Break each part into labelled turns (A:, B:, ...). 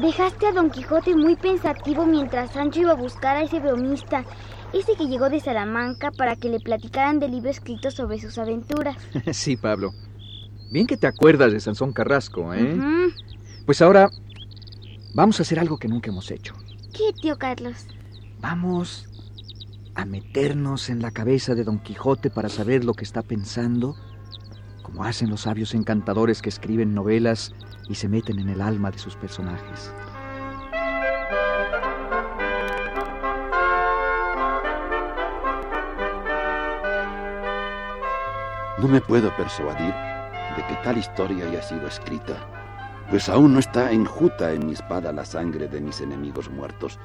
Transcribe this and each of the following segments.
A: Dejaste a Don Quijote muy pensativo mientras Sancho iba a buscar a ese bromista, ese que llegó de Salamanca para que le platicaran del libro escrito sobre sus aventuras.
B: sí, Pablo. Bien que te acuerdas de Sansón Carrasco, ¿eh? Pues ahora vamos a hacer algo que nunca hemos hecho.
A: ¿Qué, tío Carlos?
B: Vamos a meternos en la cabeza de Don Quijote para saber lo que está pensando, como hacen los sabios encantadores que escriben novelas y se meten en el alma de sus personajes.
C: No me puedo persuadir de que tal historia haya sido escrita, pues aún no está enjuta en mi espada la sangre de mis enemigos muertos.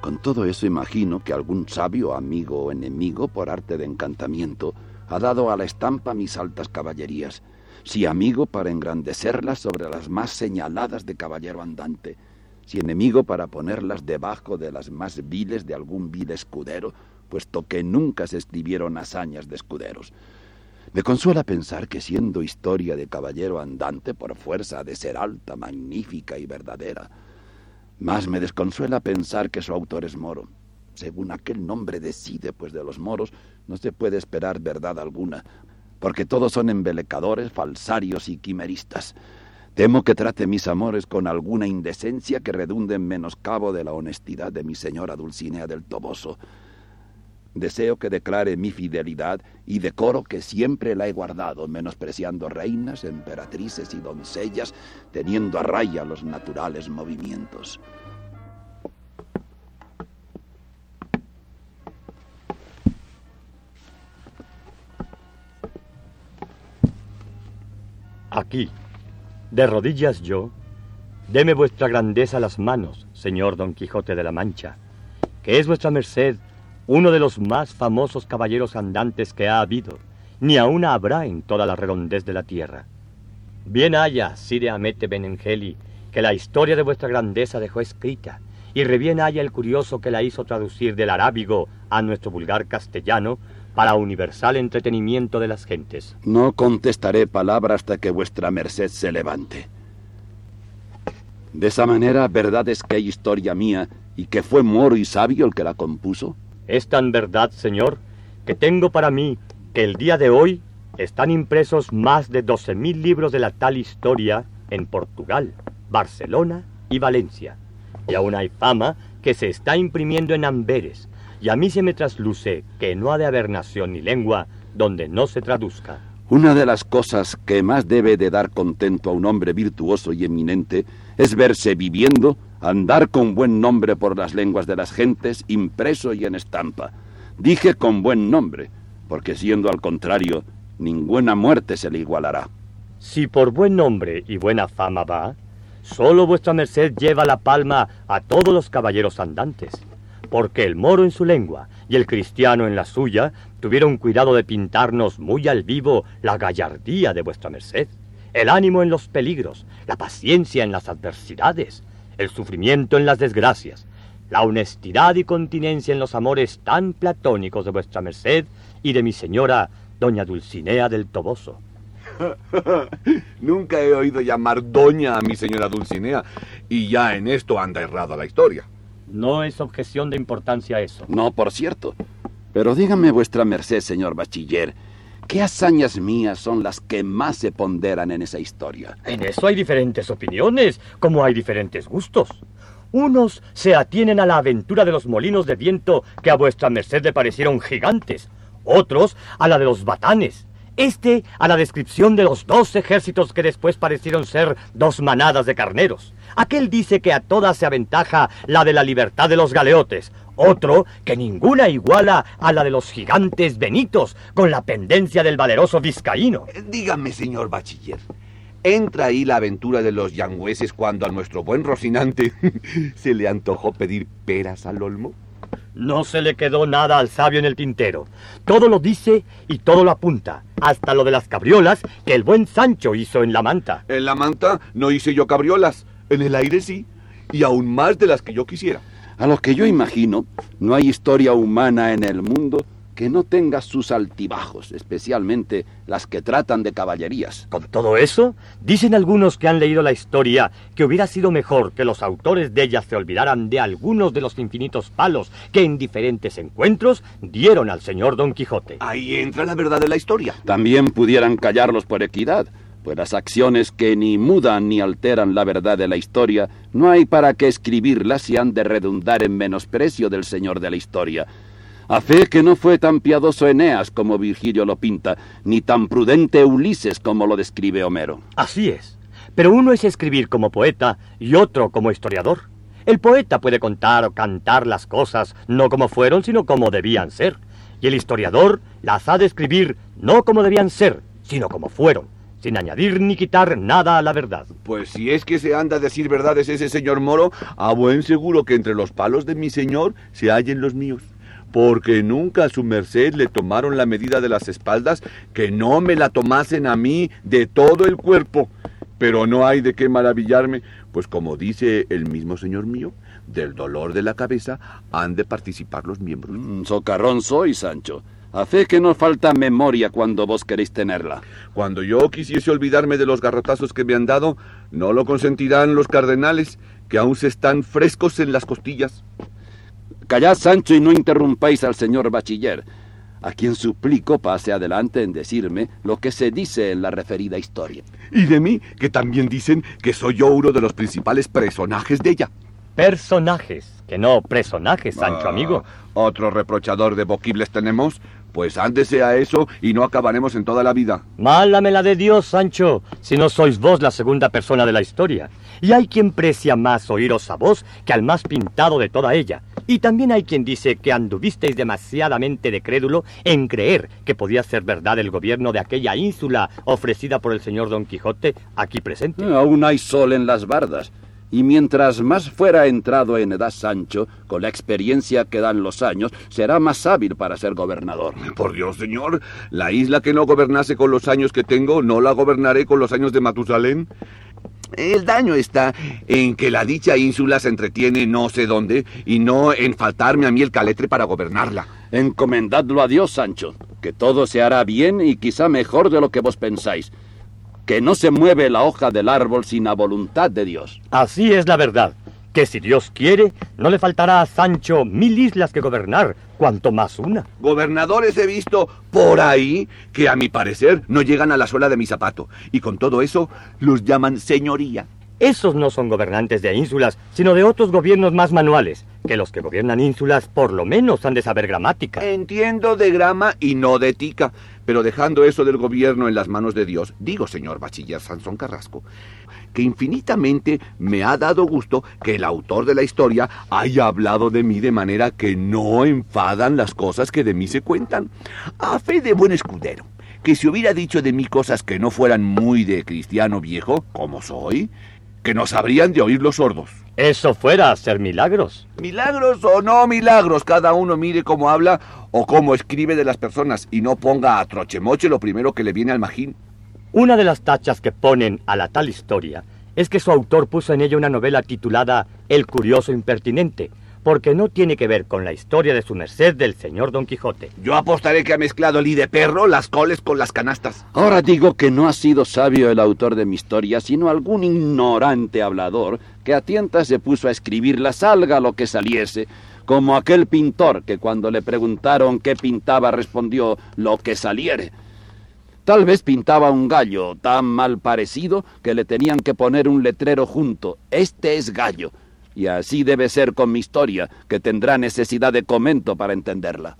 C: Con todo eso imagino que algún sabio amigo o enemigo, por arte de encantamiento, ha dado a la estampa mis altas caballerías, si amigo para engrandecerlas sobre las más señaladas de caballero andante, si enemigo para ponerlas debajo de las más viles de algún vil escudero, puesto que nunca se escribieron hazañas de escuderos. Me consuela pensar que siendo historia de caballero andante por fuerza de ser alta, magnífica y verdadera, más me desconsuela pensar que su autor es moro. Según aquel nombre decide, pues de los moros no se puede esperar verdad alguna, porque todos son embelecadores, falsarios y quimeristas. Temo que trate mis amores con alguna indecencia que redunde en menoscabo de la honestidad de mi señora Dulcinea del Toboso. Deseo que declare mi fidelidad y decoro que siempre la he guardado, menospreciando reinas, emperatrices y doncellas, teniendo a raya los naturales movimientos.
D: Aquí, de rodillas yo, deme vuestra grandeza las manos, señor Don Quijote de la Mancha, que es vuestra merced uno de los más famosos caballeros andantes que ha habido, ni aún habrá en toda la redondez de la tierra. Bien haya, Sire Amete Benengeli, que la historia de vuestra grandeza dejó escrita, y rebién haya el curioso que la hizo traducir del arábigo a nuestro vulgar castellano para universal entretenimiento de las gentes.
C: No contestaré palabra hasta que vuestra merced se levante. De esa manera, verdad es que hay historia mía y que fue moro y sabio el que la compuso.
D: Es tan verdad, señor, que tengo para mí que el día de hoy están impresos más de doce mil libros de la tal historia en Portugal, Barcelona y Valencia. Y aún hay fama que se está imprimiendo en Amberes, y a mí se me trasluce que no ha de haber nación ni lengua donde no se traduzca.
C: Una de las cosas que más debe de dar contento a un hombre virtuoso y eminente es verse viviendo, andar con buen nombre por las lenguas de las gentes, impreso y en estampa. Dije con buen nombre, porque siendo al contrario, ninguna muerte se le igualará.
D: Si por buen nombre y buena fama va, solo vuestra merced lleva la palma a todos los caballeros andantes, porque el moro en su lengua y el cristiano en la suya tuvieron cuidado de pintarnos muy al vivo la gallardía de vuestra merced, el ánimo en los peligros, la paciencia en las adversidades, el sufrimiento en las desgracias, la honestidad y continencia en los amores tan platónicos de vuestra merced y de mi señora doña Dulcinea del Toboso.
E: Nunca he oído llamar doña a mi señora Dulcinea, y ya en esto anda errada la historia.
D: No es objeción de importancia eso.
C: No, por cierto. Pero dígame vuestra merced, señor bachiller, ¿qué hazañas mías son las que más se ponderan en esa historia?
D: En eso hay diferentes opiniones, como hay diferentes gustos. Unos se atienen a la aventura de los molinos de viento que a vuestra merced le parecieron gigantes, otros a la de los batanes, este a la descripción de los dos ejércitos que después parecieron ser dos manadas de carneros. Aquel dice que a todas se aventaja la de la libertad de los galeotes, otro que ninguna iguala a la de los gigantes benitos con la pendencia del valeroso vizcaíno.
E: Eh, Dígame, señor bachiller, entra ahí la aventura de los yangüeses cuando a nuestro buen Rocinante se le antojó pedir peras al olmo.
D: No se le quedó nada al sabio en el tintero. Todo lo dice y todo lo apunta, hasta lo de las cabriolas que el buen Sancho hizo en la manta.
E: En la manta no hice yo cabriolas, en el aire sí, y aún más de las que yo quisiera.
C: A lo que yo imagino, no hay historia humana en el mundo que no tenga sus altibajos, especialmente las que tratan de caballerías.
D: Con todo eso, dicen algunos que han leído la historia que hubiera sido mejor que los autores de ella se olvidaran de algunos de los infinitos palos que en diferentes encuentros dieron al señor Don Quijote.
E: Ahí entra la verdad de la historia.
C: También pudieran callarlos por equidad, pues las acciones que ni mudan ni alteran la verdad de la historia, no hay para qué escribirlas si han de redundar en menosprecio del señor de la historia a fe que no fue tan piadoso Eneas como Virgilio lo pinta, ni tan prudente Ulises como lo describe Homero.
D: Así es. Pero uno es escribir como poeta y otro como historiador. El poeta puede contar o cantar las cosas no como fueron, sino como debían ser. Y el historiador las ha de escribir no como debían ser, sino como fueron, sin añadir ni quitar nada a la verdad.
E: Pues si es que se anda a decir verdades ese señor Moro, a buen seguro que entre los palos de mi señor se hallen los míos porque nunca a su merced le tomaron la medida de las espaldas, que no me la tomasen a mí de todo el cuerpo. Pero no hay de qué maravillarme, pues como dice el mismo señor mío, del dolor de la cabeza han de participar los miembros.
C: Mm, socarrón soy, Sancho. A fe que no falta memoria cuando vos queréis tenerla.
E: Cuando yo quisiese olvidarme de los garrotazos que me han dado, no lo consentirán los cardenales, que aún se están frescos en las costillas.
C: Callad, Sancho, y no interrumpáis al señor bachiller, a quien suplico pase adelante en decirme lo que se dice en la referida historia.
E: Y de mí, que también dicen que soy yo uno de los principales personajes de ella.
D: Personajes, que no personajes, Sancho
E: Ah,
D: amigo.
E: Otro reprochador de boquibles tenemos. Pues ándese a eso y no acabaremos en toda la vida.
D: Málame la de Dios, Sancho, si no sois vos la segunda persona de la historia. Y hay quien precia más oíros a vos que al más pintado de toda ella. Y también hay quien dice que anduvisteis demasiadamente de crédulo en creer que podía ser verdad el gobierno de aquella ínsula ofrecida por el señor Don Quijote aquí presente.
C: Aún hay sol en las bardas. Y mientras más fuera entrado en edad Sancho, con la experiencia que dan los años, será más hábil para ser gobernador.
E: Por Dios, señor, la isla que no gobernase con los años que tengo, no la gobernaré con los años de Matusalén. El daño está en que la dicha ínsula se entretiene no sé dónde y no en faltarme a mí el caletre para gobernarla.
C: Encomendadlo a Dios, Sancho, que todo se hará bien y quizá mejor de lo que vos pensáis. Que no se mueve la hoja del árbol sin la voluntad de Dios.
D: Así es la verdad, que si Dios quiere, no le faltará a Sancho mil islas que gobernar, cuanto más una.
E: Gobernadores he visto por ahí que a mi parecer no llegan a la suela de mi zapato y con todo eso los llaman señoría.
D: Esos no son gobernantes de ínsulas, sino de otros gobiernos más manuales, que los que gobiernan ínsulas por lo menos han de saber gramática.
E: Entiendo de grama y no de tica, pero dejando eso del gobierno en las manos de Dios, digo, señor bachiller Sansón Carrasco, que infinitamente me ha dado gusto que el autor de la historia haya hablado de mí de manera que no enfadan las cosas que de mí se cuentan. A fe de buen escudero, que si hubiera dicho de mí cosas que no fueran muy de cristiano viejo, como soy, que nos habrían de oír los sordos.
D: Eso fuera a ser milagros.
E: Milagros o no milagros, cada uno mire cómo habla o cómo escribe de las personas y no ponga a trochemoche lo primero que le viene al magín.
D: Una de las tachas que ponen a la tal historia es que su autor puso en ella una novela titulada El curioso impertinente, porque no tiene que ver con la historia de su merced del señor Don Quijote.
E: Yo apostaré que ha mezclado el i de perro, las coles con las canastas.
C: Ahora digo que no ha sido sabio el autor de mi historia, sino algún ignorante hablador que a tientas se puso a escribirla salga lo que saliese, como aquel pintor que cuando le preguntaron qué pintaba respondió lo que saliere. Tal vez pintaba un gallo tan mal parecido que le tenían que poner un letrero junto. Este es gallo. Y así debe ser con mi historia, que tendrá necesidad de comento para entenderla.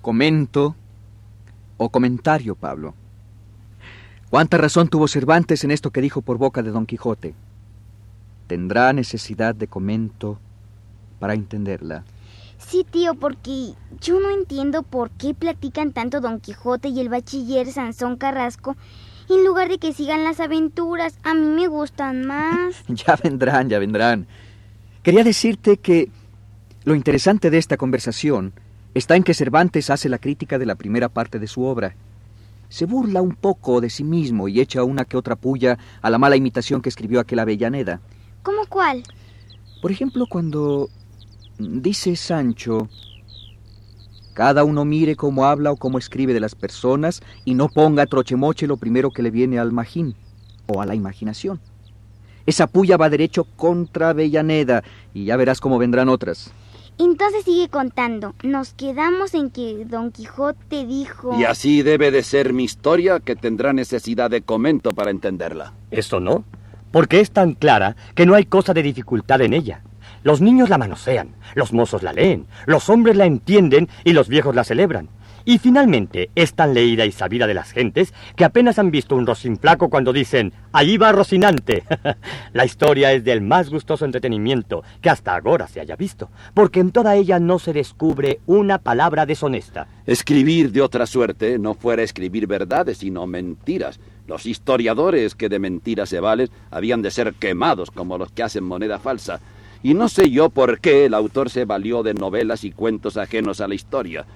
B: Comento o comentario, Pablo. ¿Cuánta razón tuvo Cervantes en esto que dijo por boca de Don Quijote? tendrá necesidad de comento para entenderla.
A: Sí, tío, porque yo no entiendo por qué platican tanto Don Quijote y el bachiller Sansón Carrasco en lugar de que sigan las aventuras. A mí me gustan más.
B: ya vendrán, ya vendrán. Quería decirte que lo interesante de esta conversación está en que Cervantes hace la crítica de la primera parte de su obra. Se burla un poco de sí mismo y echa una que otra puya a la mala imitación que escribió aquel Avellaneda.
A: ¿Cómo cuál?
B: Por ejemplo, cuando dice Sancho, cada uno mire cómo habla o cómo escribe de las personas y no ponga trochemoche lo primero que le viene al magín o a la imaginación. Esa puya va derecho contra Avellaneda y ya verás cómo vendrán otras.
A: Entonces sigue contando. Nos quedamos en que Don Quijote dijo...
C: Y así debe de ser mi historia que tendrá necesidad de comento para entenderla.
D: Eso no, porque es tan clara que no hay cosa de dificultad en ella. Los niños la manosean, los mozos la leen, los hombres la entienden y los viejos la celebran. Y finalmente es tan leída y sabida de las gentes que apenas han visto un rocín flaco cuando dicen ¡Allí va Rocinante! la historia es del más gustoso entretenimiento que hasta ahora se haya visto, porque en toda ella no se descubre una palabra deshonesta.
C: Escribir de otra suerte no fuera escribir verdades, sino mentiras. Los historiadores que de mentiras se valen habían de ser quemados como los que hacen moneda falsa. Y no sé yo por qué el autor se valió de novelas y cuentos ajenos a la historia.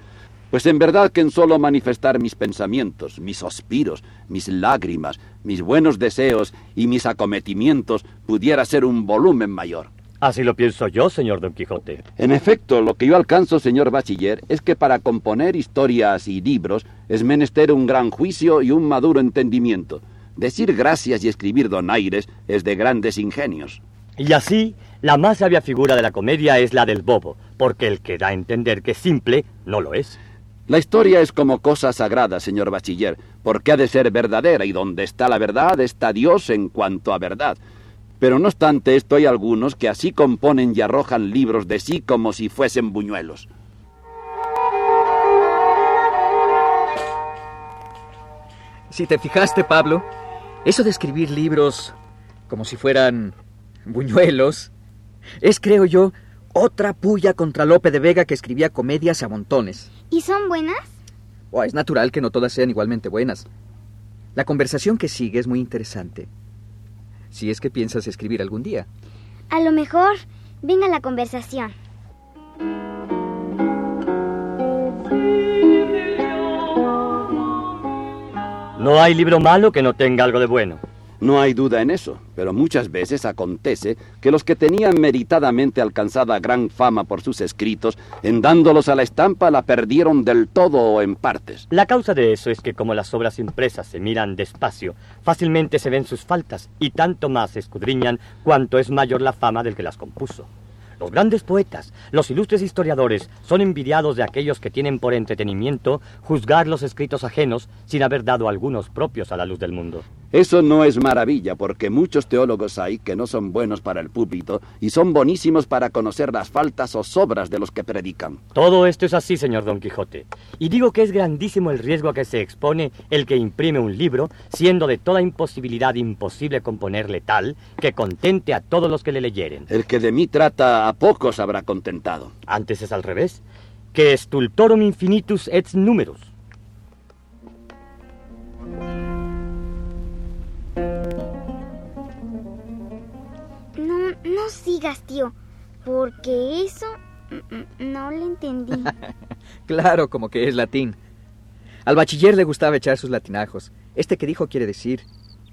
C: Pues en verdad que en solo manifestar mis pensamientos, mis suspiros, mis lágrimas, mis buenos deseos y mis acometimientos pudiera ser un volumen mayor.
D: Así lo pienso yo, señor Don Quijote.
C: En efecto, lo que yo alcanzo, señor bachiller, es que para componer historias y libros es menester un gran juicio y un maduro entendimiento. Decir gracias y escribir donaires es de grandes ingenios.
D: Y así, la más sabia figura de la comedia es la del bobo, porque el que da a entender que es simple no lo es.
C: La historia es como cosa sagrada, señor bachiller, porque ha de ser verdadera y donde está la verdad está Dios en cuanto a verdad. Pero no obstante esto hay algunos que así componen y arrojan libros de sí como si fuesen buñuelos.
B: Si te fijaste, Pablo, eso de escribir libros como si fueran buñuelos es, creo yo, otra puya contra Lope de Vega que escribía comedias a montones.
A: ¿Y son buenas?
B: Oh, es natural que no todas sean igualmente buenas. La conversación que sigue es muy interesante. Si es que piensas escribir algún día.
A: A lo mejor venga la conversación.
D: No hay libro malo que no tenga algo de bueno.
C: No hay duda en eso, pero muchas veces acontece que los que tenían meritadamente alcanzada gran fama por sus escritos, en dándolos a la estampa la perdieron del todo o en partes.
D: La causa de eso es que como las obras impresas se miran despacio, fácilmente se ven sus faltas y tanto más se escudriñan cuanto es mayor la fama del que las compuso. Los grandes poetas, los ilustres historiadores, son envidiados de aquellos que tienen por entretenimiento juzgar los escritos ajenos sin haber dado algunos propios a la luz del mundo.
C: Eso no es maravilla, porque muchos teólogos hay que no son buenos para el púlpito y son bonísimos para conocer las faltas o sobras de los que predican.
D: Todo esto es así, señor Don Quijote. Y digo que es grandísimo el riesgo a que se expone el que imprime un libro, siendo de toda imposibilidad imposible componerle tal que contente a todos los que le leyeren.
C: El que de mí trata a pocos habrá contentado.
D: Antes es al revés, que stultorum infinitus et numerus.
A: No, sigas, tío, porque eso mm, mm, no lo entendí.
B: Claro, como que es latín. Al bachiller le gustaba echar sus latinajos. Este que dijo quiere decir,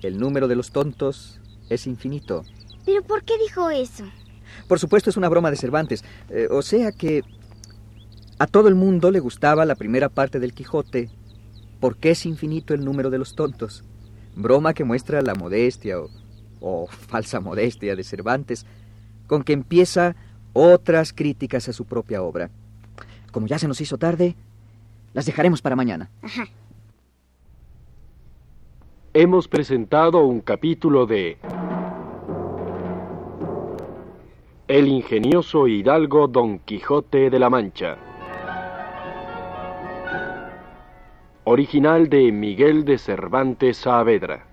B: el número de los tontos es infinito.
A: ¿Pero por qué dijo eso?
B: Por supuesto es una broma de Cervantes. Eh, o sea que a todo el mundo le gustaba la primera parte del Quijote, porque es infinito el número de los tontos. Broma que muestra la modestia o, o falsa modestia de Cervantes, con que empieza otras críticas a su propia obra. Como ya se nos hizo tarde, las dejaremos para mañana.
A: Ajá.
F: Hemos presentado un capítulo de El ingenioso hidalgo Don Quijote de la Mancha. Original de Miguel de Cervantes Saavedra.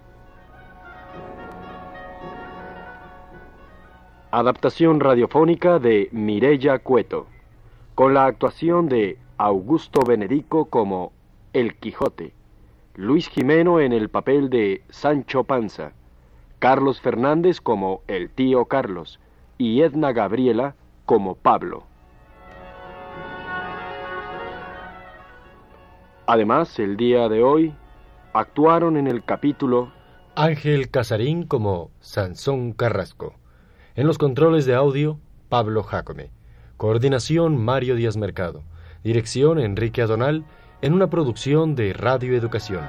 F: Adaptación radiofónica de Mirella Cueto, con la actuación de Augusto Benedico como El Quijote, Luis Jimeno en el papel de Sancho Panza, Carlos Fernández como el tío Carlos y Edna Gabriela como Pablo. Además, el día de hoy actuaron en el capítulo
G: Ángel Casarín como Sansón Carrasco. En los controles de audio, Pablo Jacome. Coordinación Mario Díaz Mercado. Dirección Enrique Adonal en una producción de Radio Educación.